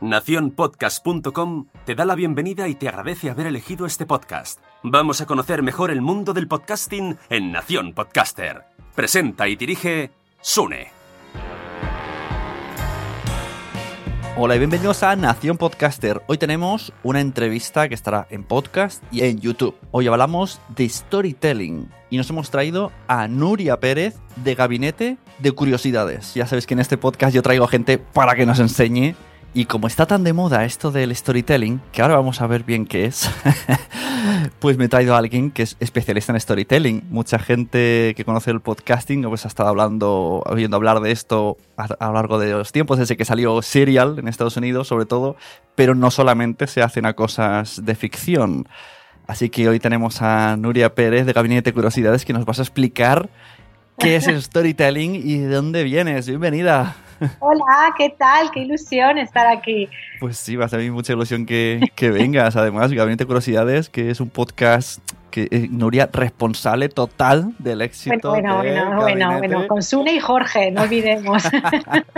Naciónpodcast.com te da la bienvenida y te agradece haber elegido este podcast. Vamos a conocer mejor el mundo del podcasting en Nación Podcaster. Presenta y dirige Sune. Hola y bienvenidos a Nación Podcaster. Hoy tenemos una entrevista que estará en podcast y en YouTube. Hoy hablamos de storytelling y nos hemos traído a Nuria Pérez de Gabinete de Curiosidades. Ya sabéis que en este podcast yo traigo gente para que nos enseñe y como está tan de moda esto del storytelling, que ahora vamos a ver bien qué es, pues me he traído a alguien que es especialista en storytelling. Mucha gente que conoce el podcasting pues ha estado hablando, oyendo hablar de esto a, a lo largo de los tiempos, desde que salió Serial en Estados Unidos sobre todo, pero no solamente se hacen a cosas de ficción. Así que hoy tenemos a Nuria Pérez de Gabinete de Curiosidades que nos vas a explicar qué es el storytelling y de dónde vienes. Bienvenida. Hola, ¿qué tal? Qué ilusión estar aquí. Pues sí, va a ser mucha ilusión que, que vengas. Además, Gabinete de Curiosidades, que es un podcast que eh, Nuria, responsable total del éxito. Bueno, bueno, bueno, bueno, bueno, con Sune y Jorge, no olvidemos.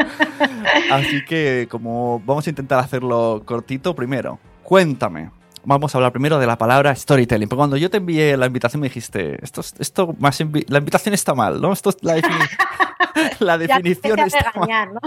Así que, como vamos a intentar hacerlo cortito, primero, cuéntame. Vamos a hablar primero de la palabra storytelling. Porque cuando yo te envié la invitación me dijiste, esto, esto más invi la invitación está mal, ¿no? Esto es la, defini la definición está regañar, ¿no?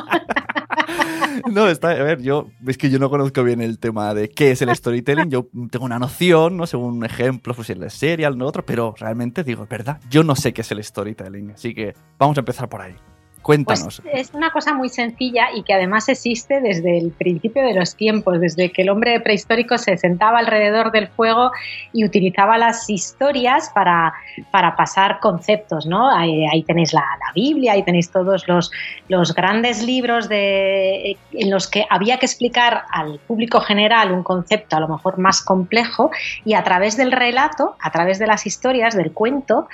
no, está, a ver, yo es que yo no conozco bien el tema de qué es el storytelling. Yo tengo una noción, ¿no? Según un ejemplo, pues el serial, no otro, pero realmente digo, ¿verdad? Yo no sé qué es el storytelling. Así que vamos a empezar por ahí. Cuéntanos. Pues es una cosa muy sencilla y que además existe desde el principio de los tiempos, desde que el hombre prehistórico se sentaba alrededor del fuego y utilizaba las historias para, para pasar conceptos, ¿no? Ahí, ahí tenéis la, la, Biblia, ahí tenéis todos los, los grandes libros de, en los que había que explicar al público general un concepto a lo mejor más complejo y a través del relato, a través de las historias, del cuento,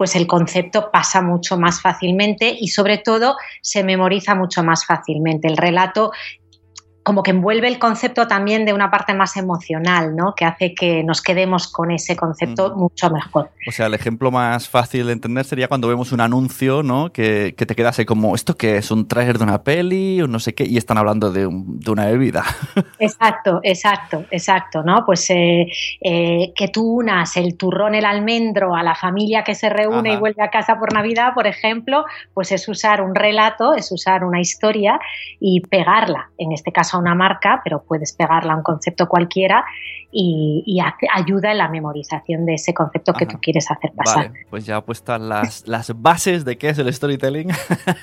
pues el concepto pasa mucho más fácilmente y sobre todo se memoriza mucho más fácilmente. El relato como que envuelve el concepto también de una parte más emocional, ¿no? Que hace que nos quedemos con ese concepto mucho mejor. O sea, el ejemplo más fácil de entender sería cuando vemos un anuncio, ¿no? Que, que te quedase como, ¿esto qué es? ¿Un trailer de una peli o no sé qué? Y están hablando de, un, de una bebida. Exacto, exacto, exacto, ¿no? Pues eh, eh, que tú unas el turrón, el almendro a la familia que se reúne Ajá. y vuelve a casa por Navidad, por ejemplo, pues es usar un relato, es usar una historia y pegarla, en este caso a una marca, pero puedes pegarla a un concepto cualquiera y, y hace, ayuda en la memorización de ese concepto que tú quieres hacer pasar. Vale, pues ya puestas las, las bases de qué es el storytelling,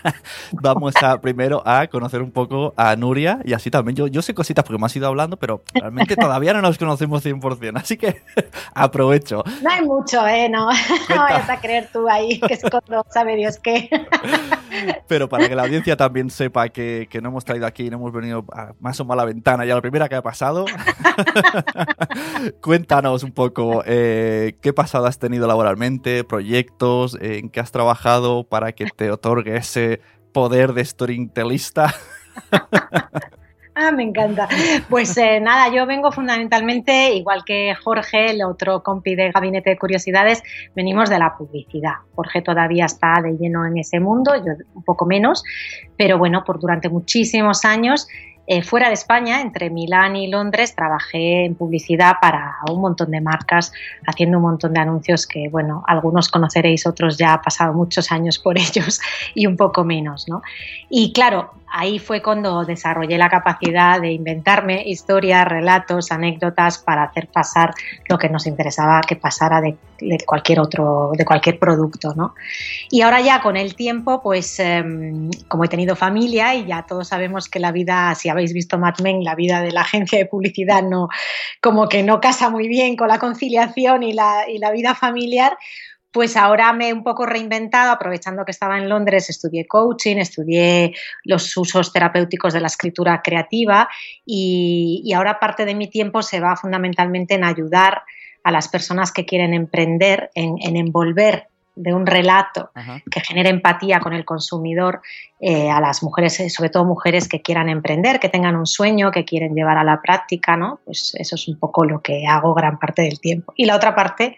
vamos a primero a conocer un poco a Nuria y así también yo, yo sé cositas porque me has ido hablando, pero realmente todavía no nos conocemos 100%, así que aprovecho. No hay mucho, ¿eh? No, no vayas a creer tú ahí que escondo, sabe Dios qué. pero para que la audiencia también sepa que, que no hemos traído aquí, no hemos venido a me asomo a la ventana ya la primera que ha pasado. Cuéntanos un poco eh, qué pasado has tenido laboralmente, proyectos, en qué has trabajado para que te otorgue ese poder de storytellista. Ah, me encanta. Pues eh, nada, yo vengo fundamentalmente, igual que Jorge, el otro compi de Gabinete de Curiosidades, venimos de la publicidad. Jorge todavía está de lleno en ese mundo, yo un poco menos, pero bueno, por durante muchísimos años eh, fuera de España, entre Milán y Londres, trabajé en publicidad para un montón de marcas, haciendo un montón de anuncios que, bueno, algunos conoceréis, otros ya ha pasado muchos años por ellos y un poco menos, ¿no? Y claro, ahí fue cuando desarrollé la capacidad de inventarme historias, relatos, anécdotas para hacer pasar lo que nos interesaba que pasara de, cualquier otro, de cualquier producto, ¿no? Y ahora ya con el tiempo, pues em, como he tenido familia y ya todos sabemos que la vida, si habéis visto Mad Men, la vida de la agencia de publicidad no, como que no casa muy bien con la conciliación y la, y la vida familiar, pues ahora me he un poco reinventado, aprovechando que estaba en Londres, estudié coaching, estudié los usos terapéuticos de la escritura creativa y, ahora parte de mi tiempo se va fundamentalmente en ayudar a las personas que quieren emprender, en, envolver de un relato que genere empatía con el consumidor eh, a las mujeres, eh, sobre todo mujeres que quieran emprender, que tengan un sueño, que quieren llevar a la práctica, ¿no? Pues eso es un poco lo que hago gran parte del tiempo. Y la otra parte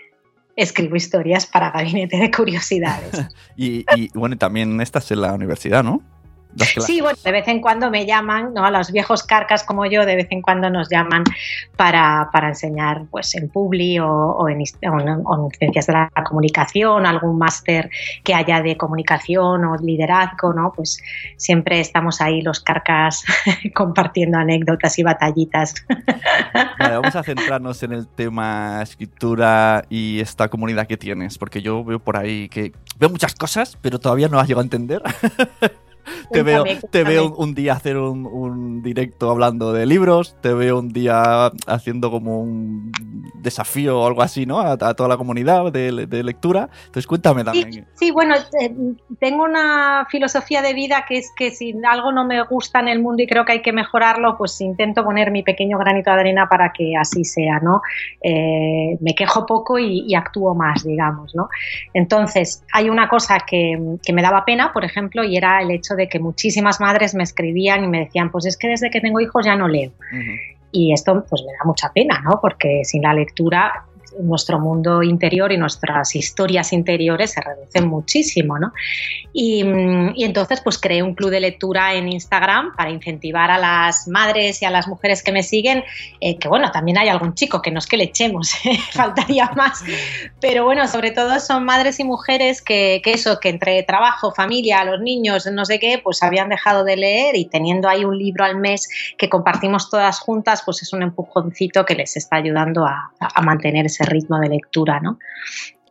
escribo historias para Gabinete de Curiosidades. y, y, bueno, también estás en la universidad, ¿no? Sí, bueno, de vez en cuando me llaman, ¿no? A los viejos carcas como yo, de vez en cuando nos llaman para, enseñar pues en Publi o, en, ciencias de la comunicación, algún máster que haya de comunicación o liderazgo, ¿no? Pues siempre estamos ahí los carcas compartiendo anécdotas y batallitas. vamos a centrarnos en el tema escritura y esta comunidad que tienes, porque yo veo por ahí que veo muchas cosas, pero todavía no las llego a entender. te veo, te veo un día hacer un, directo hablando de libros, te veo un día haciendo como un desafío o algo así, ¿no? A, toda la comunidad de, lectura. Entonces cuéntame también. Sí, bueno, eh, tengo una filosofía de vida que es que si algo no me gusta en el mundo y creo que hay que mejorarlo, pues intento poner mi pequeño granito de arena para que así sea, ¿no? Eh, me quejo poco y, actúo más, digamos, ¿no? Entonces, hay una cosa que, que me daba pena, por ejemplo, y era el hecho de que muchísimas madres me escribían y me decían, pues es que desde que tengo hijos ya no leo. Y esto pues me da mucha pena, ¿no? Porque sin la lectura nuestro mundo interior y nuestras historias interiores se reducen muchísimo, ¿no? Y, entonces, pues creé un club de lectura en Instagram para incentivar a las madres y a las mujeres que me siguen, eh, que bueno, también hay algún chico, que no es que le echemos, ¿eh? faltaría más, pero bueno, sobre todo son madres y mujeres que, que eso, que entre trabajo, familia, los niños, no sé qué, pues habían dejado de leer y teniendo ahí un libro al mes que compartimos todas juntas, pues es un empujoncito que les está ayudando a, a mantener ritmo de lectura, ¿no?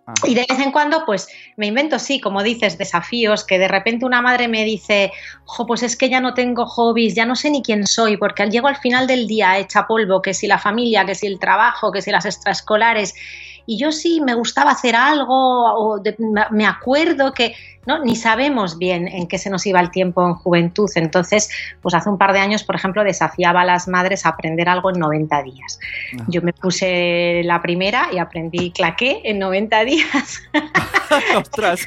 Ah. Y de vez en cuando, pues me invento, sí, como dices, desafíos, que de repente una madre me dice, jo, pues es que ya no tengo hobbies, ya no sé ni quién soy, porque llego al final del día hecha polvo, que si la familia, que si el trabajo, que si las extraescolares, y yo sí me gustaba hacer algo, o me acuerdo que ¿no? ni sabemos bien en qué se nos iba el tiempo en juventud. Entonces, pues hace un par de años, por ejemplo, desafiaba a las madres a aprender algo en 90 días. Ah. Yo me puse la primera y aprendí claqué en 90 días. ¡Ostras!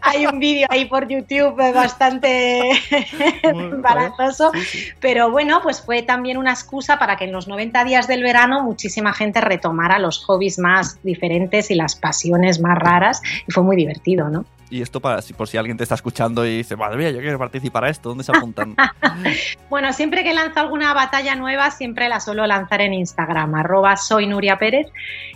Hay un vídeo ahí por YouTube bastante embarazoso, pero bueno, pues fue también una excusa para que en los 90 días del verano muchísima gente retomara los hobbies más diferentes y las pasiones más raras y fue muy divertido, ¿no? Y esto para si por si alguien te está escuchando y dice, madre mía, yo quiero participar a esto, ¿dónde se apuntan? bueno, siempre que lanzo alguna batalla nueva, siempre la suelo lanzar en Instagram, arroba soy Nuria Pérez,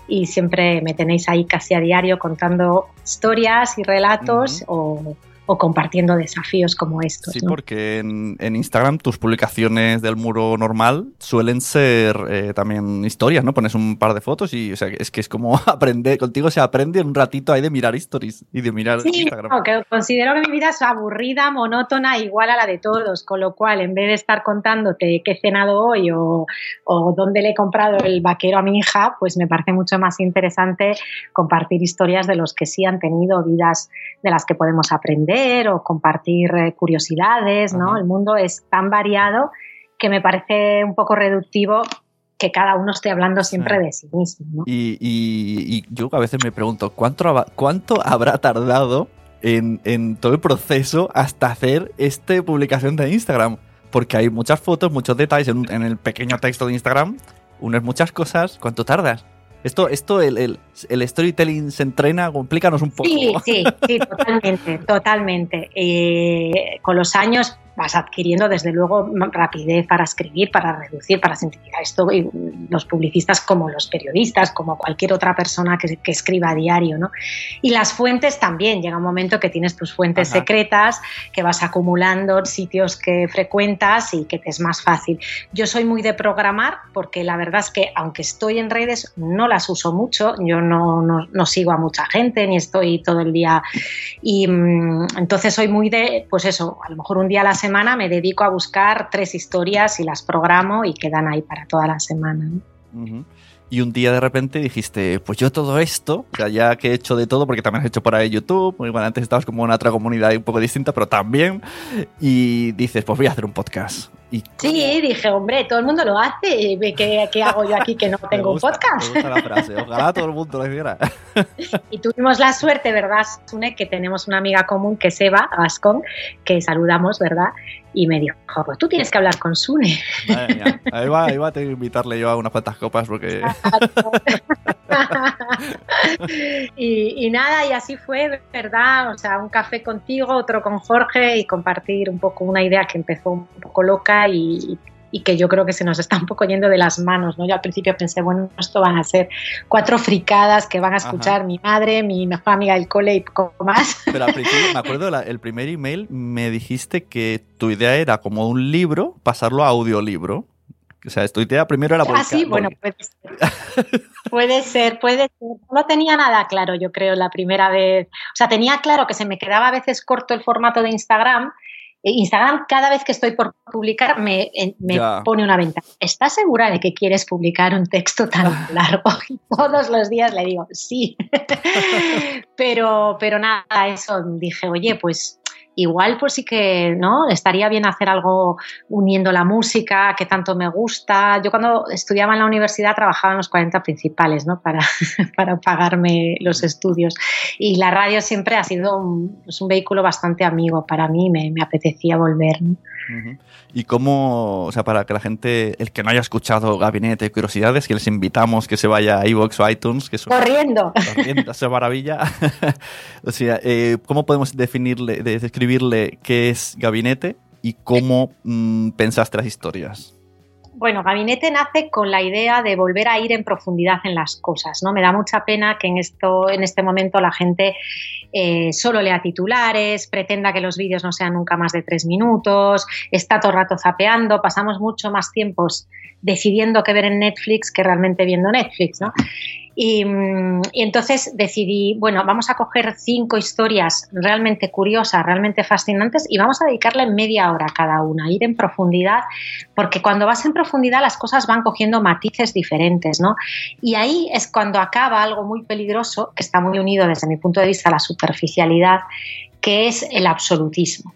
y siempre me tenéis ahí casi a diario contando historias y relatos o o compartiendo desafíos como estos. Sí, porque en, Instagram tus publicaciones del muro normal suelen ser eh, también historias, ¿no? Pones un par de fotos y o sea, es que es como aprender, contigo se aprende un ratito ahí de mirar stories y de mirar sí, Instagram. que considero que mi vida es aburrida, monótona, igual a la de todos, con lo cual en vez de estar contándote qué he cenado hoy o, o dónde le he comprado el vaquero a mi hija, pues me parece mucho más interesante compartir historias de los que sí han tenido vidas de las que podemos aprender o compartir eh, curiosidades, ¿no? El mundo es tan variado que me parece un poco reductivo que cada uno esté hablando siempre de sí mismo. Y, yo a veces me pregunto, ¿cuánto, cuánto habrá tardado en, todo el proceso hasta hacer esta publicación de Instagram? Porque hay muchas fotos, muchos detalles en, el pequeño texto de Instagram, unas muchas cosas. ¿Cuánto tardas? Esto, esto el, el, storytelling se entrena, explícanos un poco. Sí, sí, sí, totalmente, totalmente. Eh, con los años vas adquiriendo desde luego rapidez para escribir, para reducir, para simplificar. Esto, y los publicistas como los periodistas, como cualquier otra persona que, escriba a diario, ¿no? Y las fuentes también, llega un momento que tienes tus fuentes secretas, que vas acumulando sitios que frecuentas y que te es más fácil. Yo soy muy de programar porque la verdad es que aunque estoy en redes, no las uso mucho, yo no, no, sigo a mucha gente, ni estoy todo el día, y mm, entonces soy muy de, pues eso, a lo mejor un día las semana me dedico a buscar tres historias y las programo y quedan ahí para toda la semana. Y un día de repente dijiste, pues yo todo esto, ya que he hecho de todo, porque también has hecho por ahí YouTube, bueno, antes estabas como en otra comunidad un poco distinta, pero también, y dices, pues voy a hacer un podcast. Sí, dije, hombre, todo el mundo lo hace. ¿Qué, qué hago yo aquí que no tengo un podcast? Me gusta la frase. Ojalá todo el mundo lo hiciera. y tuvimos la suerte, ¿verdad, Sune? Que tenemos una amiga común que es Eva Gascón, que saludamos, ¿verdad? Y me dijo, pues tú tienes que hablar con Sune. Ahí va, ahí va a tener que invitarle yo a unas cuantas copas porque... y, y, nada, y así fue, ¿verdad? O sea, un café contigo, otro con Jorge y compartir un poco una idea que empezó un poco loca y, que yo creo que se nos está un poco yendo de las manos, ¿no? Yo al principio pensé, bueno, esto van a ser cuatro fricadas que van a escuchar mi madre, mi mejor amiga del cole y poco más. Pero al principio, me acuerdo, el primer email me dijiste que tu idea era como un libro, pasarlo a audiolibro. O sea, tu idea primero era... Ah, sí, bueno, puede ser. puede ser, puede ser. No tenía nada claro, yo creo, la primera vez. O sea, tenía claro que se me quedaba a veces corto el formato de Instagram, eh, Instagram cada vez que estoy por publicar me, me pone una venta. ¿Estás segura de que quieres publicar un texto tan largo? Y todos los días le digo, sí. pero, pero nada, eso dije, oye, pues igual pues sí que no estaría bien hacer algo uniendo la música que tanto me gusta. Yo cuando estudiaba en la universidad trabajaba en los 40 principales no para, para pagarme los estudios. Y la radio siempre ha sido un, pues un vehículo bastante amigo para mí me, me apetecía volver y cómo, o sea, para que la gente, el que no haya escuchado Gabinete de Curiosidades, que les invitamos que se vaya a iVoox o iTunes, que corriendo, corriendo, esa maravilla. o sea, eh, ¿cómo podemos definirle, describirle qué es Gabinete y cómo mm, pensaste las historias? Bueno, Gabinete nace con la idea de volver a ir en profundidad en las cosas, ¿no? Me da mucha pena que en esto, en este momento, la gente eh, solo lea titulares, pretenda que los vídeos no sean nunca más de tres minutos, está todo el rato zapeando, pasamos mucho más tiempos decidiendo qué ver en Netflix que realmente viendo Netflix, ¿no? Y, entonces decidí, bueno, vamos a coger cinco historias realmente curiosas, realmente fascinantes y vamos a dedicarle media hora cada una, ir en profundidad, porque cuando vas en profundidad las cosas van cogiendo matices diferentes, ¿no? Y ahí es cuando acaba algo muy peligroso, que está muy unido desde mi punto de vista a la superficialidad, que es el absolutismo.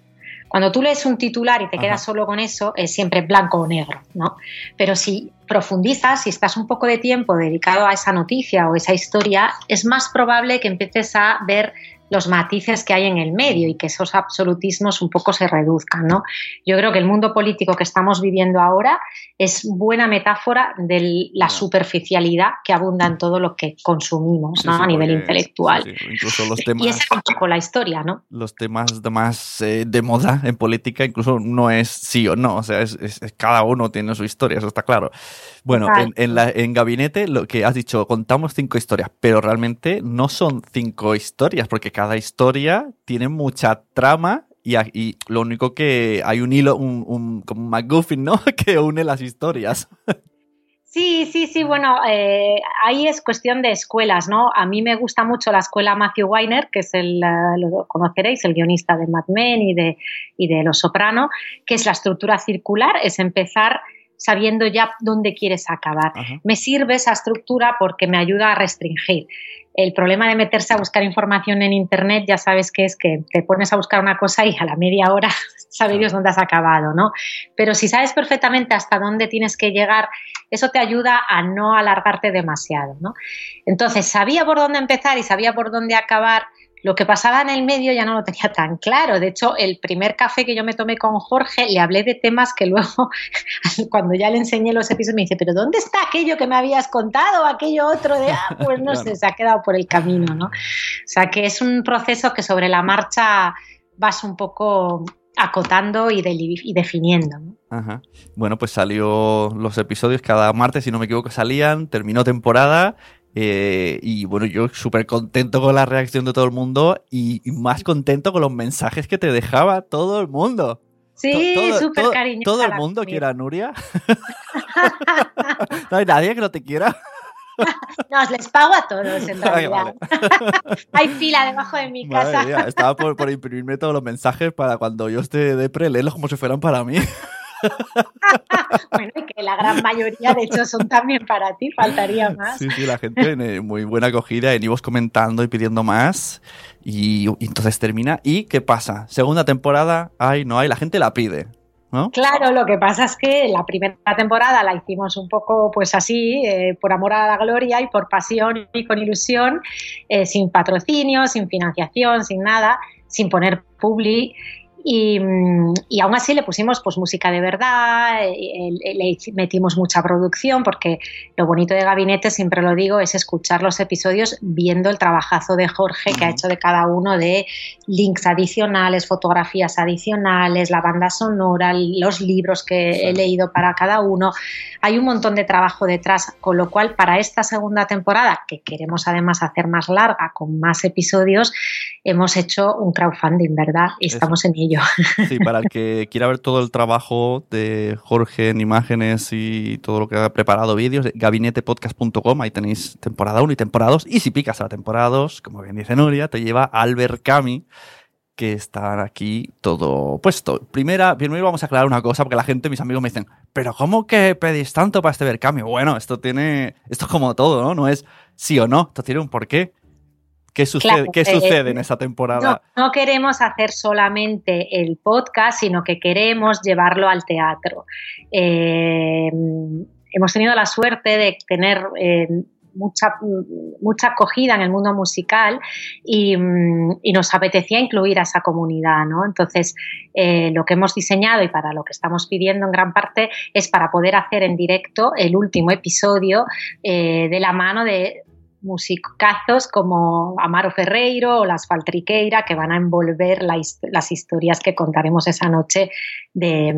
Cuando tú lees un titular y te quedas solo con eso, es siempre blanco o negro, ¿no? Pero si profundizas, si estás un poco de tiempo dedicado a esa noticia o esa historia, es más probable que empieces a ver los matices que hay en el medio y que esos absolutismos un poco se reduzcan. ¿no? Yo creo que el mundo político que estamos viviendo ahora es buena metáfora de la superficialidad que abunda en todo lo que consumimos a nivel intelectual. incluso los temas, y es un poco la historia, ¿no? Los temas más eh, de moda en política incluso no es sí o no, o sea, es, cada uno tiene su historia, eso está claro. Bueno, en, la, en Gabinete lo que has dicho, contamos cinco historias, pero realmente no son cinco historias, porque cada historia tiene mucha trama y, lo único que hay un hilo, un, como un McGuffin, ¿no? que une las historias. Sí, sí, sí, bueno, eh, ahí es cuestión de escuelas, ¿no? A mí me gusta mucho la escuela Matthew Weiner, que es el, lo conoceréis, el guionista de Mad Men y de, y de Los Soprano, que es la estructura circular, es empezar sabiendo ya dónde quieres acabar. Me sirve esa estructura porque me ayuda a restringir. El problema de meterse a buscar información en Internet, ya sabes que es que te pones a buscar una cosa y a la media hora sabe Dios dónde has acabado, ¿no? Pero si sabes perfectamente hasta dónde tienes que llegar, eso te ayuda a no alargarte demasiado, ¿no? Entonces, sabía por dónde empezar y sabía por dónde acabar lo que pasaba en el medio ya no lo tenía tan claro. De hecho, el primer café que yo me tomé con Jorge, le hablé de temas que luego, cuando ya le enseñé los episodios, me dice, pero ¿dónde está aquello que me habías contado? Aquello otro de, ah, pues no sé, se ha quedado por el camino, ¿no? O sea, que es un proceso que sobre la marcha vas un poco acotando y, y definiendo. ¿no? Ajá. Bueno, pues salió los episodios cada martes, si no me equivoco, salían, terminó temporada eh, y bueno, yo súper contento con la reacción de todo el mundo y, más contento con los mensajes que te dejaba todo el mundo. Sí, súper cariñoso. ¿Todo el mundo quiere a Nuria? ¿No hay nadie que no te quiera? No, les pago a todos en realidad. Hay fila debajo de mi casa. estaba por, por, imprimirme todos los mensajes para cuando yo esté de pre, leerlos como si fueran para mí. bueno, y que la gran mayoría, de hecho, son también para ti, faltaría más. Sí, sí, la gente tiene muy buena acogida, en ibos comentando y pidiendo más. Y, entonces termina. ¿Y qué pasa? Segunda temporada, hay, no hay, la gente la pide. ¿No? Claro, lo que pasa es que la primera temporada la hicimos un poco pues así, eh, por amor a la gloria y por pasión y con ilusión, eh, sin patrocinio, sin financiación, sin nada, sin poner publi y, y, aún así le pusimos pues música de verdad, eh, le metimos mucha producción, porque lo bonito de Gabinete, siempre lo digo, es escuchar los episodios viendo el trabajazo de Jorge que ha hecho de cada uno de links adicionales, fotografías adicionales, la banda sonora, los libros que he leído para cada uno. Hay un montón de trabajo detrás, con lo cual para esta segunda temporada, que queremos además hacer más larga, con más episodios, hemos hecho un crowdfunding, ¿verdad? Y estamos en ello. Sí, para el que quiera ver todo el trabajo de Jorge en imágenes y todo lo que ha preparado vídeos, gabinetepodcast.com, ahí tenéis temporada 1 y temporada 2. Y si picas a la temporada 2, como bien dice Nuria, te lleva Albert Cami, que está aquí todo puesto. Primera, primero vamos a aclarar una cosa, porque la gente, mis amigos me dicen, pero ¿cómo que pedís tanto para este Berkami? Bueno, esto tiene, esto es como todo, ¿no? No es sí o no, esto tiene un porqué. ¿Qué sucede, ¿qué eh, sucede en esa temporada? No, queremos hacer solamente el podcast, sino que queremos llevarlo al teatro. Eh, hemos tenido la suerte de tener eh, mucha, mucha acogida en el mundo musical y, nos apetecía incluir a esa comunidad. ¿no? Entonces, lo que hemos diseñado y para lo que estamos pidiendo en gran parte es para poder hacer en directo el último episodio de la mano de musicazos como Amaro Ferreiro o Las Faltriqueira que van a envolver las historias que contaremos esa noche de,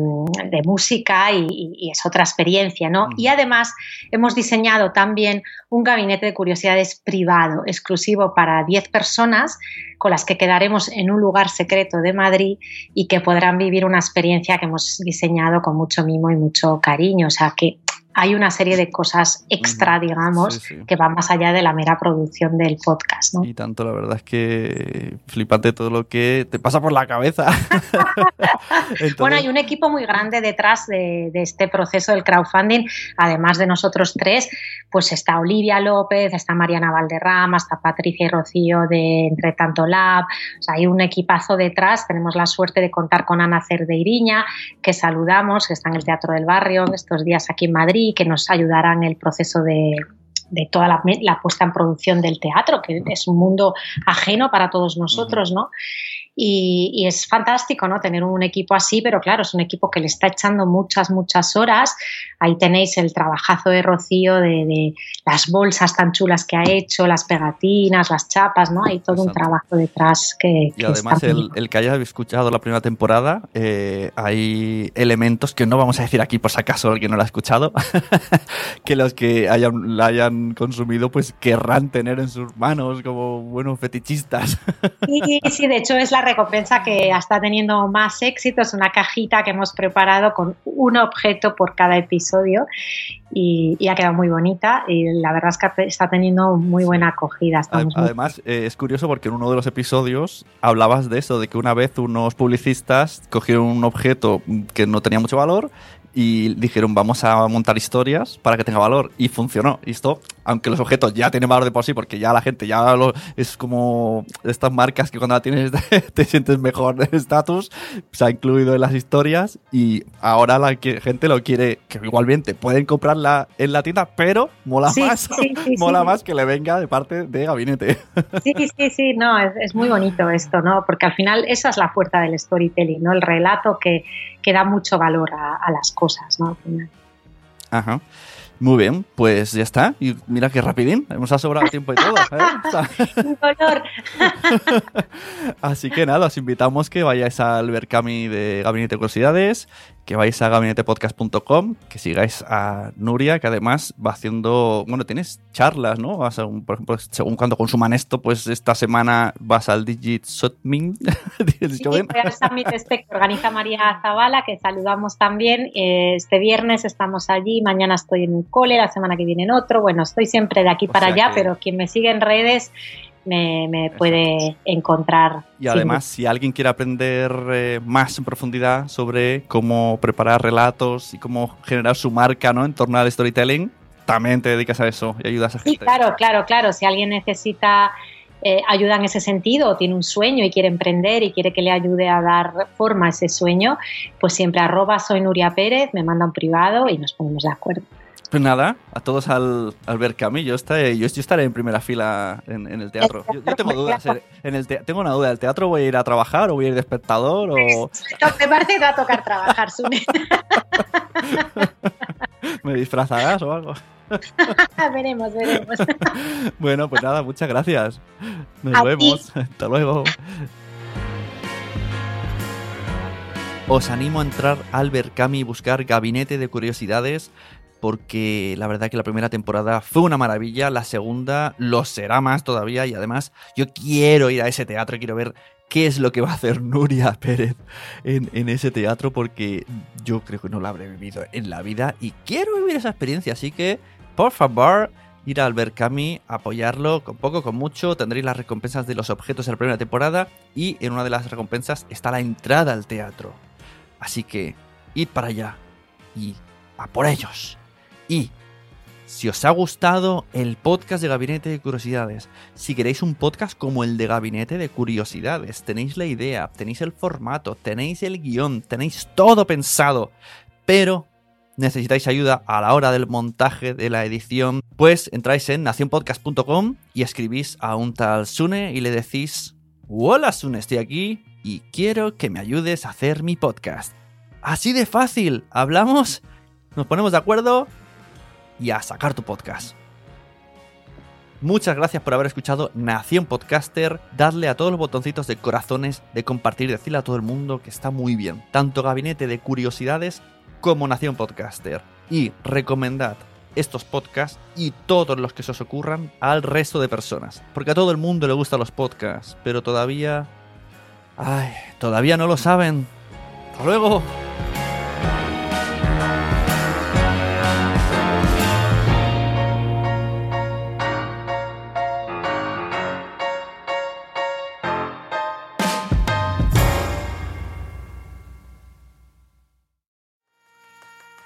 música y, es otra experiencia, ¿no? Y además hemos diseñado también un gabinete de curiosidades privado, exclusivo para 10 personas con las que quedaremos en un lugar secreto de Madrid y que podrán vivir una experiencia que hemos diseñado con mucho mimo y mucho cariño. O sea que hay una serie de cosas extra, digamos, que van más allá de la mera producción del podcast. ¿no? Y tanto, la verdad es que flipante todo lo que te pasa por la cabeza. Bueno, hay un equipo muy grande detrás de, este proceso del crowdfunding, además de nosotros tres, pues está Olivia López, está Mariana Valderrama, está Patricia y Rocío de Entre Tanto Lab, o sea, hay un equipazo detrás, tenemos la suerte de contar con Ana Cerdeiriña, que saludamos, que está en el Teatro del Barrio estos días aquí en Madrid, que nos ayudarán en el proceso de, toda la, puesta en producción del teatro, que es un mundo ajeno para todos nosotros, ¿no? Y, es fantástico, ¿no? Tener un equipo así, pero claro, es un equipo que le está echando muchas, muchas horas. Ahí tenéis el trabajazo de Rocío de, las bolsas tan chulas que ha hecho, las pegatinas, las chapas, ¿no? Hay todo un trabajo detrás que... Y además el, que hayas escuchado la primera temporada, eh, hay elementos que no vamos a decir aquí por si acaso el que no lo ha escuchado, que los que hayan, la hayan consumido pues querrán tener en sus manos como buenos fetichistas. Sí, sí, de hecho es la recompensa que está teniendo más éxito. Es una cajita que hemos preparado con un objeto por cada episodio y, ha quedado muy bonita y la verdad es que está teniendo muy buena acogida. Además, eh, es curioso porque en uno de los episodios hablabas de eso, de que una vez unos publicistas cogieron un objeto que no tenía mucho valor y dijeron vamos a montar historias para que tenga valor y funcionó. Y esto aunque los objetos ya tienen valor de por sí, porque ya la gente ya lo, es como estas marcas que cuando la tienes te sientes mejor de estatus, se ha incluido en las historias y ahora la gente lo quiere, que igualmente pueden comprarla en la tienda, pero mola más, mola más que le venga de parte de gabinete. Sí, sí, sí, no, es, muy bonito esto, ¿no? Porque al final esa es la fuerza del storytelling, ¿no? El relato que, que da mucho valor a, a las cosas, ¿no? Al final. Ajá. Muy bien, pues ya está. Y mira qué rapidín, hemos sobrado tiempo y todo. ¿eh? color. Así que nada, os invitamos que vayáis al Berkami de Gabinete de Curiosidades, que vais a gabinetepodcast.com, que sigáis a Nuria, que además va haciendo, bueno, tienes charlas, ¿no? Vas a por ejemplo, según cuando consuman esto, pues esta semana vas al Digit Sotming. sí, voy al Summit este que organiza María Zavala, que saludamos también. Este viernes estamos allí, mañana estoy en un cole, la semana que viene en otro. Bueno, estoy siempre de aquí para allá, pero quien me sigue en redes me, puede encontrar. Y además, si alguien quiere aprender eh, más en profundidad sobre cómo preparar relatos y cómo generar su marca ¿no? en torno al storytelling, también te dedicas a eso y ayudas a gente. Sí, claro, claro, claro. Si alguien necesita eh, ayuda en ese sentido o tiene un sueño y quiere emprender y quiere que le ayude a dar forma a ese sueño, pues siempre arroba soy Nuria Pérez, me manda un privado y nos ponemos de acuerdo. Pues nada, a todos al, al ver Cami, yo estaré, yo, estaré en primera fila en, el teatro. Yo, tengo dudas. Eh, en el tengo una duda, ¿el teatro voy a ir a trabajar o voy a ir de espectador? O... Me parece que va a tocar trabajar, Sune. ¿Me disfrazarás o algo? veremos, veremos. bueno, pues nada, muchas gracias. Nos vemos. Hasta luego. Os animo a entrar al Berkami y buscar Gabinete de Curiosidades porque la verdad que la primera temporada fue una maravilla, la segunda lo será más todavía y además yo quiero ir a ese teatro, quiero ver qué es lo que va a hacer Nuria Pérez en, ese teatro porque yo creo que no lo habré vivido en la vida y quiero vivir esa experiencia, así que por favor ir al Berkami, apoyarlo con poco, con mucho, tendréis las recompensas de los objetos de la primera temporada y en una de las recompensas está la entrada al teatro. Así que id para allá y a por ellos. Y si os ha gustado el podcast de Gabinete de Curiosidades, si queréis un podcast como el de Gabinete de Curiosidades, tenéis la idea, tenéis el formato, tenéis el guion, tenéis todo pensado, pero necesitáis ayuda a la hora del montaje de la edición, pues entráis en nacionpodcast.com y escribís a un tal Sune y le decís, hola Sune, estoy aquí y quiero que me ayudes a hacer mi podcast. Así de fácil, hablamos, nos ponemos de acuerdo y a sacar tu podcast. Muchas gracias por haber escuchado Nación Podcaster. Dadle a todos los botoncitos de corazones, de compartir, decirle a todo el mundo que está muy bien. Tanto Gabinete de Curiosidades como Nación Podcaster. Y recomendad estos podcasts y todos los que se os ocurran al resto de personas. Porque a todo el mundo le gustan los podcasts, pero todavía... Ay, todavía no lo saben. Hasta luego.